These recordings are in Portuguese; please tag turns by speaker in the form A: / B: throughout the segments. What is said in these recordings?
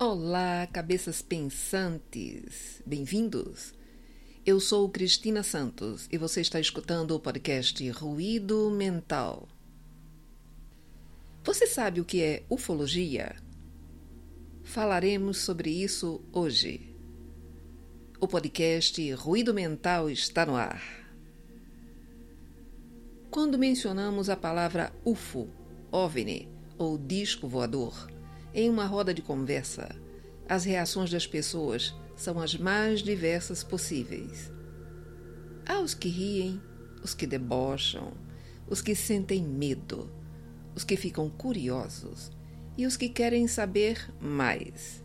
A: Olá, cabeças pensantes! Bem-vindos! Eu sou Cristina Santos e você está escutando o podcast Ruído Mental. Você sabe o que é ufologia? Falaremos sobre isso hoje. O podcast Ruído Mental está no ar. Quando mencionamos a palavra UFO, OVNI ou disco voador, em uma roda de conversa, as reações das pessoas são as mais diversas possíveis. Há os que riem, os que debocham, os que sentem medo, os que ficam curiosos e os que querem saber mais.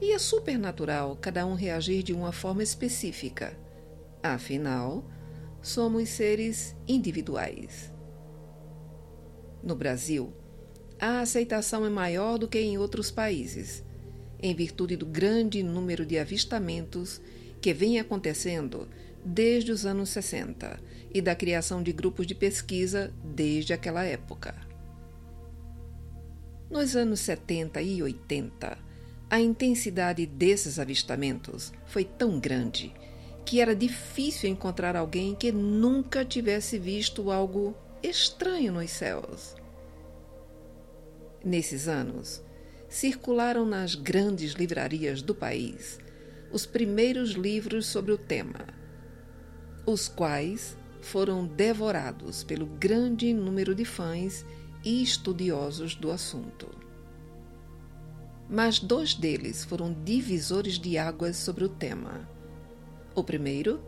A: E é supernatural cada um reagir de uma forma específica. Afinal, somos seres individuais. No Brasil, a aceitação é maior do que em outros países, em virtude do grande número de avistamentos que vem acontecendo desde os anos 60 e da criação de grupos de pesquisa desde aquela época. Nos anos 70 e 80, a intensidade desses avistamentos foi tão grande que era difícil encontrar alguém que nunca tivesse visto algo estranho nos céus. Nesses anos, circularam nas grandes livrarias do país os primeiros livros sobre o tema, os quais foram devorados pelo grande número de fãs e estudiosos do assunto. Mas dois deles foram divisores de águas sobre o tema. O primeiro,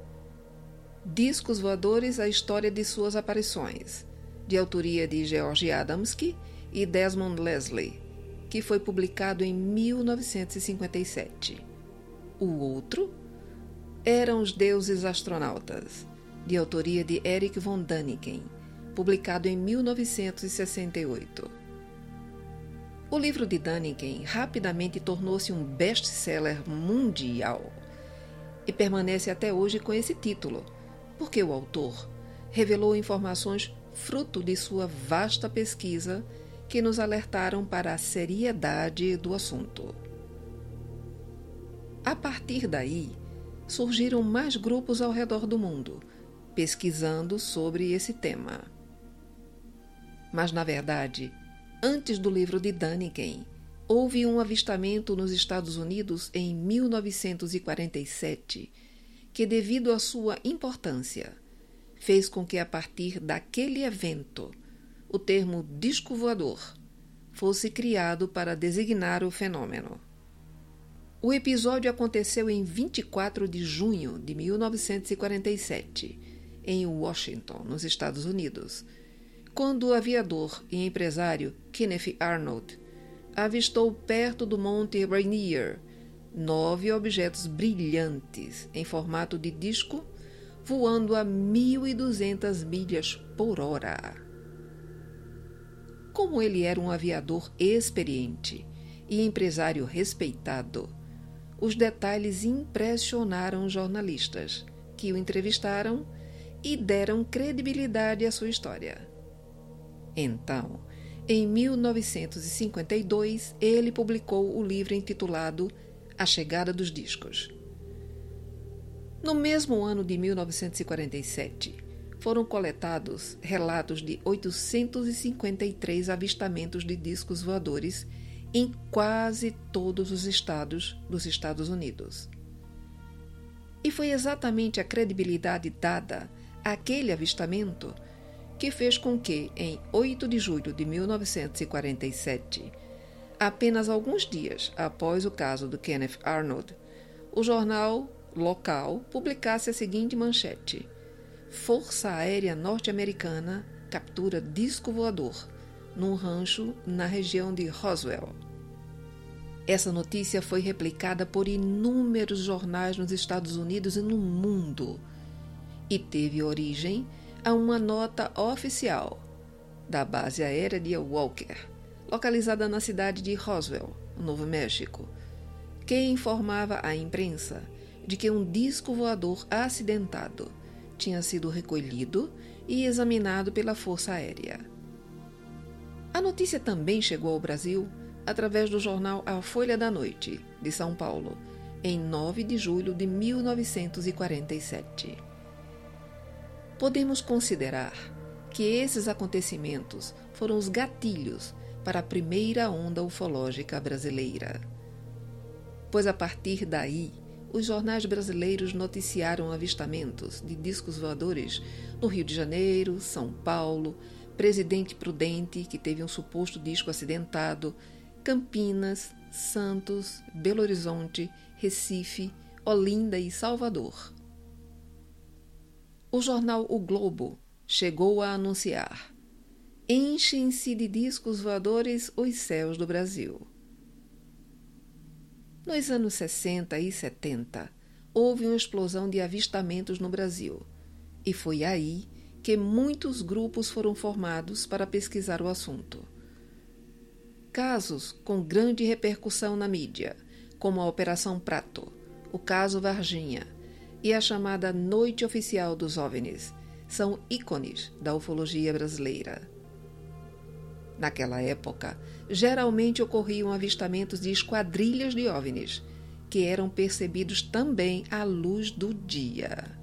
A: Discos Voadores A História de Suas Aparições, de autoria de George Adamski e Desmond Leslie, que foi publicado em 1957. O outro eram Os Deuses Astronautas, de autoria de Eric von Däniken, publicado em 1968. O livro de Däniken rapidamente tornou-se um best-seller mundial e permanece até hoje com esse título, porque o autor revelou informações fruto de sua vasta pesquisa que nos alertaram para a seriedade do assunto. A partir daí, surgiram mais grupos ao redor do mundo, pesquisando sobre esse tema. Mas, na verdade, antes do livro de Daniken, houve um avistamento nos Estados Unidos em 1947 que, devido à sua importância, fez com que, a partir daquele evento, o termo disco voador fosse criado para designar o fenômeno. O episódio aconteceu em 24 de junho de 1947, em Washington, nos Estados Unidos, quando o aviador e empresário Kenneth Arnold avistou perto do Monte Rainier nove objetos brilhantes em formato de disco voando a 1.200 milhas por hora. Como ele era um aviador experiente e empresário respeitado, os detalhes impressionaram jornalistas, que o entrevistaram e deram credibilidade à sua história. Então, em 1952, ele publicou o livro intitulado A Chegada dos Discos. No mesmo ano de 1947, foram coletados relatos de 853 avistamentos de discos voadores em quase todos os estados dos Estados Unidos. E foi exatamente a credibilidade dada àquele avistamento que fez com que, em 8 de julho de 1947, apenas alguns dias após o caso do Kenneth Arnold, o jornal local publicasse a seguinte manchete Força Aérea Norte-Americana captura disco voador num rancho na região de Roswell. Essa notícia foi replicada por inúmeros jornais nos Estados Unidos e no mundo e teve origem a uma nota oficial da base aérea de Walker, localizada na cidade de Roswell, Novo México, que informava à imprensa de que um disco voador acidentado tinha sido recolhido e examinado pela Força Aérea. A notícia também chegou ao Brasil através do jornal A Folha da Noite, de São Paulo, em 9 de julho de 1947. Podemos considerar que esses acontecimentos foram os gatilhos para a primeira onda ufológica brasileira. Pois a partir daí, os jornais brasileiros noticiaram avistamentos de discos voadores no Rio de Janeiro, São Paulo, Presidente Prudente, que teve um suposto disco acidentado, Campinas, Santos, Belo Horizonte, Recife, Olinda e Salvador. O jornal O Globo chegou a anunciar: Enchem-se de discos voadores os céus do Brasil. Nos anos 60 e 70, houve uma explosão de avistamentos no Brasil, e foi aí que muitos grupos foram formados para pesquisar o assunto. Casos com grande repercussão na mídia, como a Operação Prato, o caso Varginha e a chamada Noite Oficial dos OVNIs, são ícones da ufologia brasileira. Naquela época, geralmente ocorriam avistamentos de esquadrilhas de OVNIs, que eram percebidos também à luz do dia.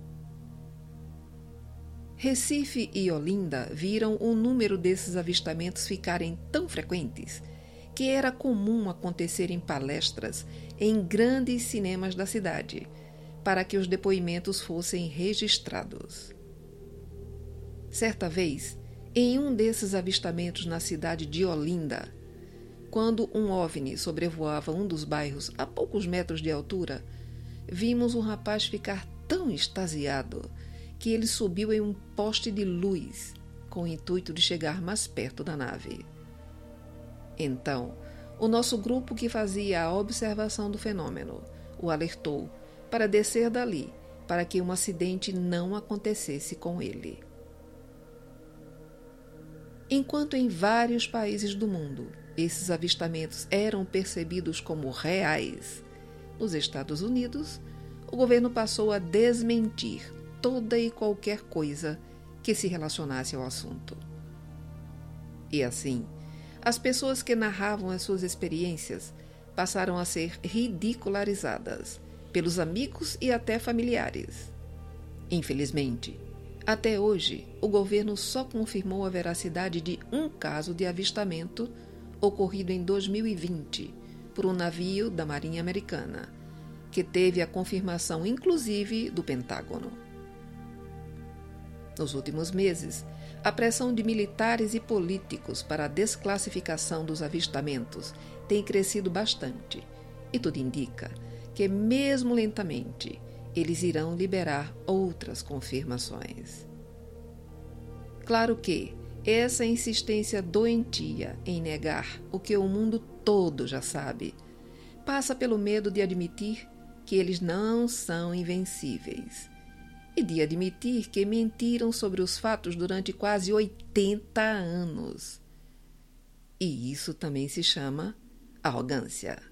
A: Recife e Olinda viram o número desses avistamentos ficarem tão frequentes que era comum acontecer em palestras em grandes cinemas da cidade, para que os depoimentos fossem registrados. Certa vez, em um desses avistamentos na cidade de Olinda, quando um OVNI sobrevoava um dos bairros a poucos metros de altura, vimos um rapaz ficar tão extasiado que ele subiu em um poste de luz com o intuito de chegar mais perto da nave. Então, o nosso grupo que fazia a observação do fenômeno o alertou para descer dali para que um acidente não acontecesse com ele. Enquanto em vários países do mundo esses avistamentos eram percebidos como reais, nos Estados Unidos, o governo passou a desmentir toda e qualquer coisa que se relacionasse ao assunto. E assim, as pessoas que narravam as suas experiências passaram a ser ridicularizadas pelos amigos e até familiares. Infelizmente, até hoje, o governo só confirmou a veracidade de um caso de avistamento ocorrido em 2020 por um navio da Marinha Americana, que teve a confirmação inclusive do Pentágono. Nos últimos meses, a pressão de militares e políticos para a desclassificação dos avistamentos tem crescido bastante, e tudo indica que, mesmo lentamente, eles irão liberar outras confirmações. Claro que essa insistência doentia em negar o que o mundo todo já sabe passa pelo medo de admitir que eles não são invencíveis e de admitir que mentiram sobre os fatos durante quase 80 anos. E isso também se chama arrogância.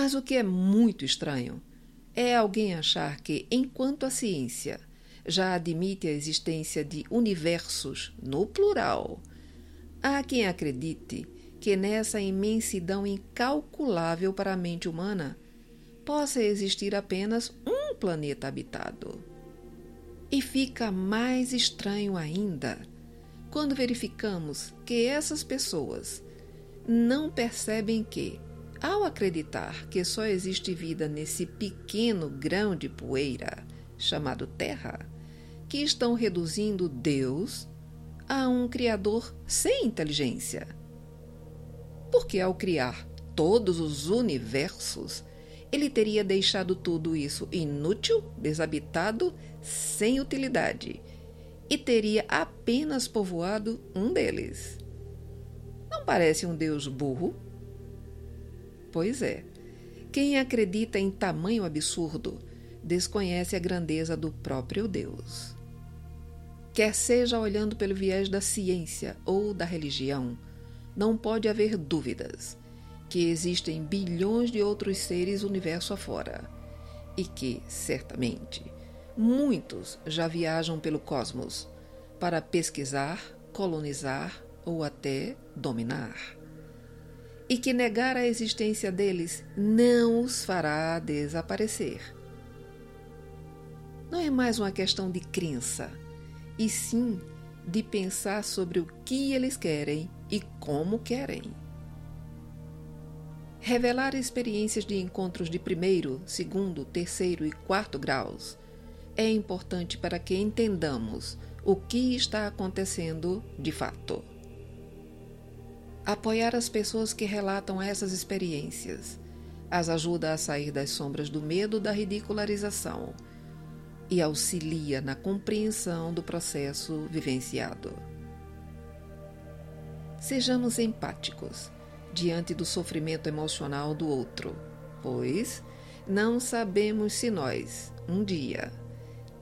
A: Mas o que é muito estranho é alguém achar que, enquanto a ciência já admite a existência de universos no plural, há quem acredite que nessa imensidão incalculável para a mente humana possa existir apenas um planeta habitado. E fica mais estranho ainda quando verificamos que essas pessoas não percebem que, ao acreditar que só existe vida nesse pequeno grão de poeira chamado Terra, que estão reduzindo Deus a um Criador sem inteligência. Porque ao criar todos os universos, ele teria deixado tudo isso inútil, desabitado, sem utilidade, e teria apenas povoado um deles. Não parece um Deus burro? Pois é. Quem acredita em tamanho absurdo desconhece a grandeza do próprio Deus. Quer seja olhando pelo viés da ciência ou da religião, não pode haver dúvidas que existem bilhões de outros seres universo afora e que, certamente, muitos já viajam pelo cosmos para pesquisar, colonizar ou até dominar. E que negar a existência deles não os fará desaparecer. Não é mais uma questão de crença, e sim de pensar sobre o que eles querem e como querem. Revelar experiências de encontros de primeiro, segundo, terceiro e quarto graus é importante para que entendamos o que está acontecendo de fato. Apoiar as pessoas que relatam essas experiências as ajuda a sair das sombras do medo da ridicularização e auxilia na compreensão do processo vivenciado. Sejamos empáticos diante do sofrimento emocional do outro, pois não sabemos se nós, um dia,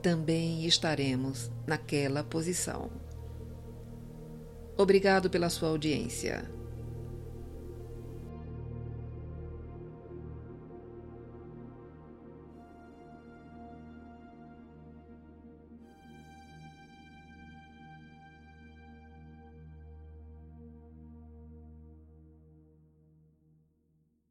A: também estaremos naquela posição. Obrigado pela sua audiência.